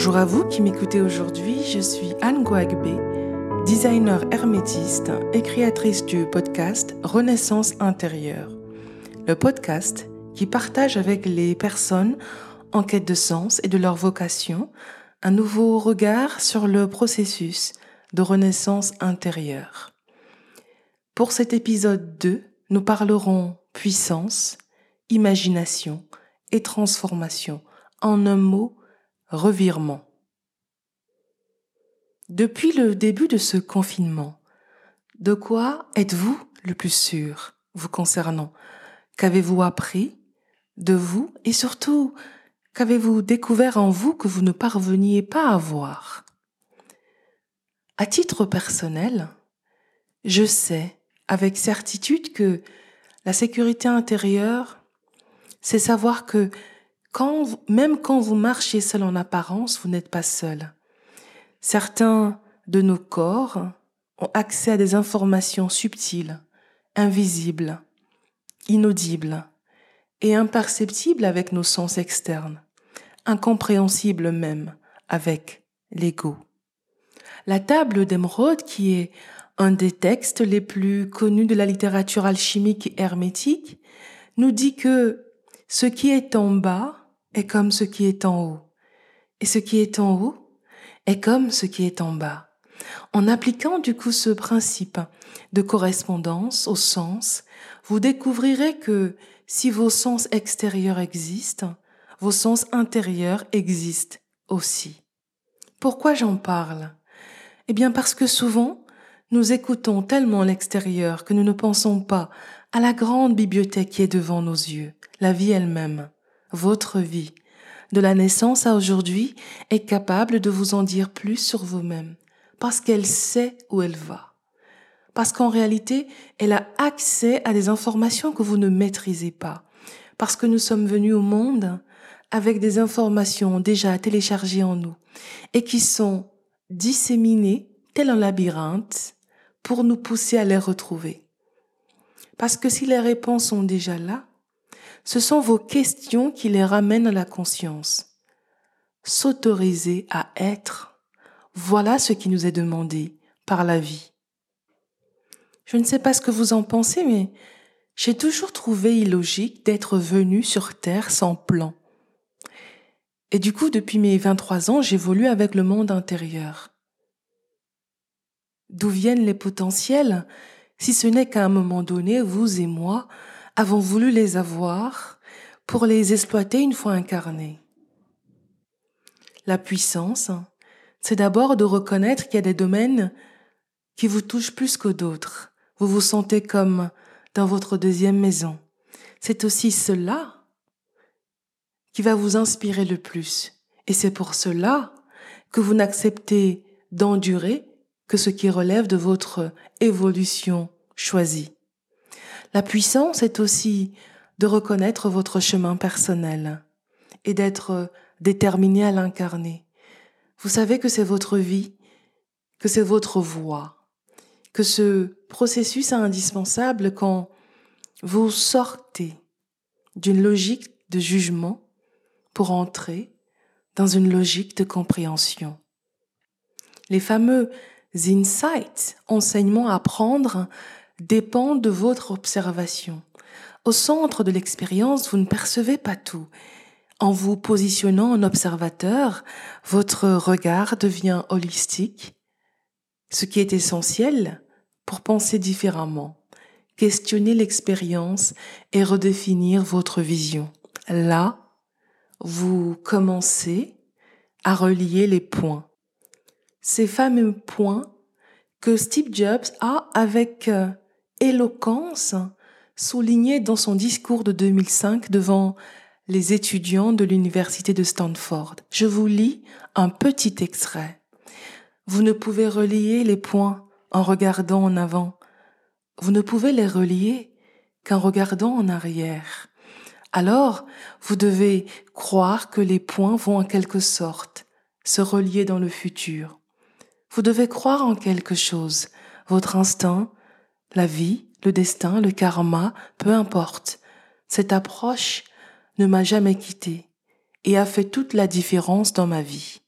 Bonjour à vous qui m'écoutez aujourd'hui, je suis Anne Guagbe, designer hermétiste et créatrice du podcast Renaissance intérieure. Le podcast qui partage avec les personnes en quête de sens et de leur vocation un nouveau regard sur le processus de renaissance intérieure. Pour cet épisode 2, nous parlerons puissance, imagination et transformation. En un mot, revirement. Depuis le début de ce confinement, de quoi êtes-vous le plus sûr vous concernant? Qu'avez-vous appris de vous? Et surtout qu'avez-vous découvert en vous que vous ne parveniez pas à voir? À titre personnel, je sais avec certitude que la sécurité intérieure, c'est savoir que quand, même quand vous marchez seul en apparence, vous n'êtes pas seul. Certains de nos corps ont accès à des informations subtiles, invisibles, inaudibles et imperceptibles avec nos sens externes, incompréhensibles même avec l'ego. La table d'émeraude, qui est un des textes les plus connus de la littérature alchimique et hermétique, nous dit que ce qui est en bas est comme ce qui est en haut. Et ce qui est en haut est comme ce qui est en bas. En appliquant du coup ce principe de correspondance au sens, vous découvrirez que si vos sens extérieurs existent, vos sens intérieurs existent aussi. Pourquoi j'en parle? Eh bien parce que souvent, nous écoutons tellement l'extérieur que nous ne pensons pas à la grande bibliothèque qui est devant nos yeux, la vie elle-même votre vie, de la naissance à aujourd'hui, est capable de vous en dire plus sur vous-même, parce qu'elle sait où elle va. Parce qu'en réalité, elle a accès à des informations que vous ne maîtrisez pas. Parce que nous sommes venus au monde avec des informations déjà téléchargées en nous et qui sont disséminées tel un labyrinthe pour nous pousser à les retrouver. Parce que si les réponses sont déjà là, ce sont vos questions qui les ramènent à la conscience. S'autoriser à être, voilà ce qui nous est demandé par la vie. Je ne sais pas ce que vous en pensez, mais j'ai toujours trouvé illogique d'être venu sur Terre sans plan. Et du coup, depuis mes 23 ans, j'évolue avec le monde intérieur. D'où viennent les potentiels, si ce n'est qu'à un moment donné, vous et moi, avons voulu les avoir pour les exploiter une fois incarnés. La puissance, c'est d'abord de reconnaître qu'il y a des domaines qui vous touchent plus que d'autres. Vous vous sentez comme dans votre deuxième maison. C'est aussi cela qui va vous inspirer le plus. Et c'est pour cela que vous n'acceptez d'endurer que ce qui relève de votre évolution choisie. La puissance est aussi de reconnaître votre chemin personnel et d'être déterminé à l'incarner. Vous savez que c'est votre vie, que c'est votre voie, que ce processus est indispensable quand vous sortez d'une logique de jugement pour entrer dans une logique de compréhension. Les fameux insights, enseignements à prendre, dépend de votre observation. Au centre de l'expérience, vous ne percevez pas tout. En vous positionnant en observateur, votre regard devient holistique, ce qui est essentiel pour penser différemment, questionner l'expérience et redéfinir votre vision. Là, vous commencez à relier les points. Ces fameux points que Steve Jobs a avec euh, éloquence soulignée dans son discours de 2005 devant les étudiants de l'université de Stanford. Je vous lis un petit extrait. Vous ne pouvez relier les points en regardant en avant. Vous ne pouvez les relier qu'en regardant en arrière. Alors, vous devez croire que les points vont en quelque sorte se relier dans le futur. Vous devez croire en quelque chose, votre instinct, la vie, le destin, le karma, peu importe. Cette approche ne m'a jamais quitté et a fait toute la différence dans ma vie.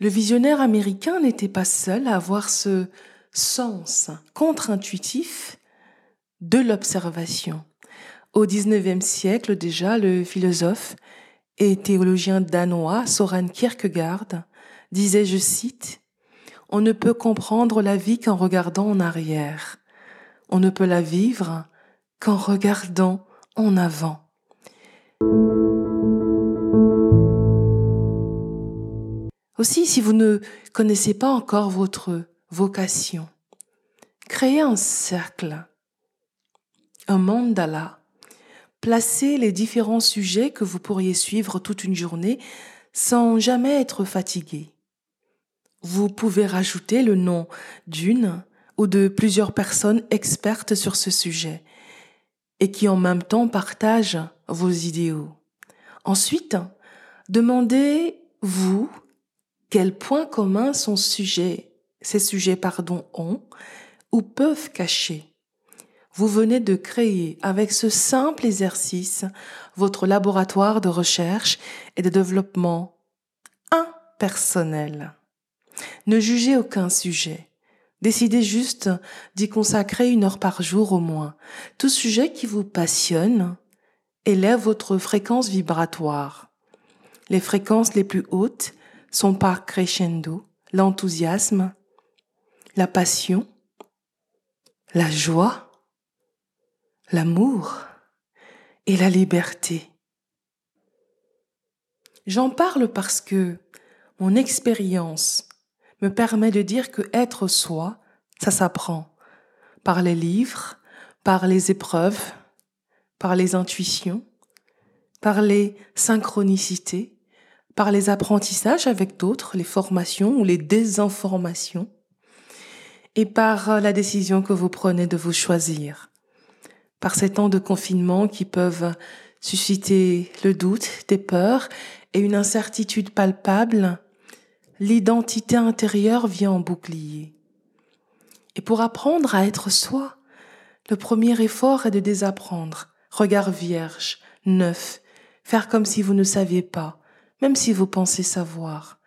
Le visionnaire américain n'était pas seul à avoir ce sens contre-intuitif de l'observation. Au XIXe siècle déjà, le philosophe et théologien danois Soren Kierkegaard disait, je cite, On ne peut comprendre la vie qu'en regardant en arrière. On ne peut la vivre qu'en regardant en avant. Aussi, si vous ne connaissez pas encore votre vocation, créez un cercle, un mandala, placez les différents sujets que vous pourriez suivre toute une journée sans jamais être fatigué. Vous pouvez rajouter le nom d'une ou de plusieurs personnes expertes sur ce sujet et qui en même temps partagent vos idéaux. Ensuite, demandez-vous quels points communs son sujet, ces sujets pardon, ont ou peuvent cacher. Vous venez de créer avec ce simple exercice votre laboratoire de recherche et de développement impersonnel. Ne jugez aucun sujet. Décidez juste d'y consacrer une heure par jour au moins. Tout sujet qui vous passionne élève votre fréquence vibratoire. Les fréquences les plus hautes sont par crescendo, l'enthousiasme, la passion, la joie, l'amour et la liberté. J'en parle parce que mon expérience me permet de dire que être soi, ça s'apprend par les livres, par les épreuves, par les intuitions, par les synchronicités, par les apprentissages avec d'autres, les formations ou les désinformations, et par euh, la décision que vous prenez de vous choisir. Par ces temps de confinement qui peuvent susciter le doute, des peurs et une incertitude palpable, l'identité intérieure vient en bouclier. Et pour apprendre à être soi, le premier effort est de désapprendre, regard vierge, neuf, faire comme si vous ne saviez pas, même si vous pensez savoir.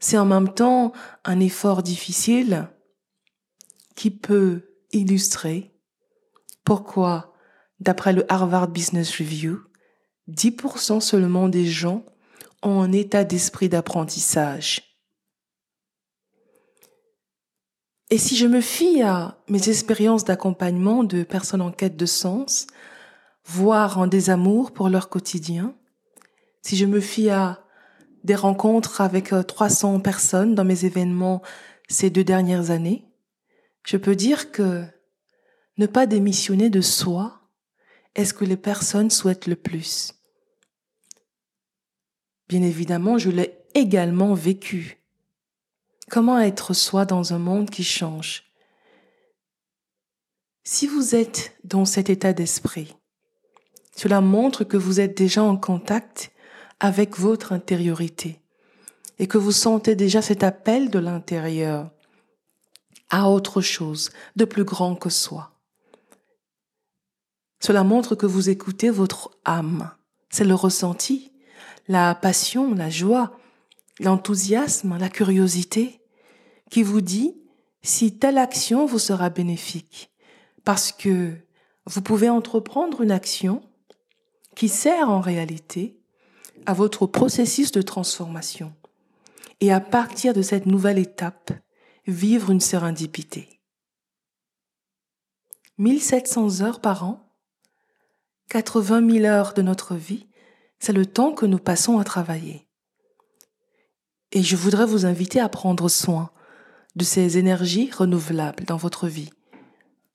C'est en même temps un effort difficile qui peut illustrer pourquoi, d'après le Harvard Business Review, 10% seulement des gens ont un état d'esprit d'apprentissage. Et si je me fie à mes expériences d'accompagnement de personnes en quête de sens, voire en désamour pour leur quotidien, si je me fie à des rencontres avec 300 euh, personnes dans mes événements ces deux dernières années, je peux dire que ne pas démissionner de soi est ce que les personnes souhaitent le plus. Bien évidemment, je l'ai également vécu. Comment être soi dans un monde qui change? Si vous êtes dans cet état d'esprit, cela montre que vous êtes déjà en contact avec votre intériorité et que vous sentez déjà cet appel de l'intérieur à autre chose de plus grand que soi. Cela montre que vous écoutez votre âme. C'est le ressenti, la passion, la joie, l'enthousiasme, la curiosité qui vous dit si telle action vous sera bénéfique. Parce que vous pouvez entreprendre une action qui sert en réalité à votre processus de transformation et à partir de cette nouvelle étape, vivre une sérendipité. 1700 heures par an, 80 000 heures de notre vie, c'est le temps que nous passons à travailler. Et je voudrais vous inviter à prendre soin de ces énergies renouvelables dans votre vie,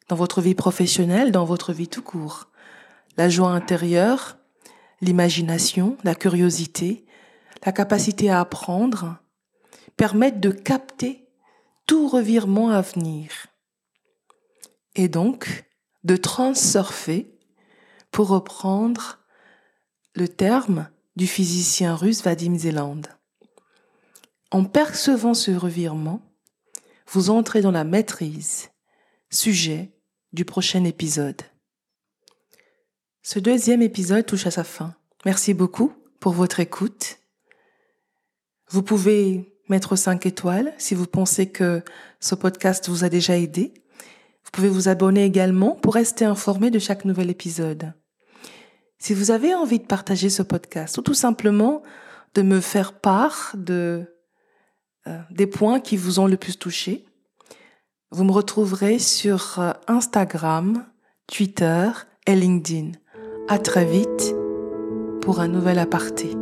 dans votre vie professionnelle, dans votre vie tout court. La joie intérieure, l'imagination, la curiosité, la capacité à apprendre, permettent de capter tout revirement à venir. Et donc, de transurfer, pour reprendre le terme du physicien russe Vadim Zeland. En percevant ce revirement, vous entrez dans la maîtrise, sujet du prochain épisode. Ce deuxième épisode touche à sa fin. Merci beaucoup pour votre écoute. Vous pouvez mettre 5 étoiles si vous pensez que ce podcast vous a déjà aidé. Vous pouvez vous abonner également pour rester informé de chaque nouvel épisode. Si vous avez envie de partager ce podcast ou tout simplement de me faire part de euh, des points qui vous ont le plus touché, vous me retrouverez sur euh, Instagram, Twitter et LinkedIn. À très vite pour un nouvel aparté.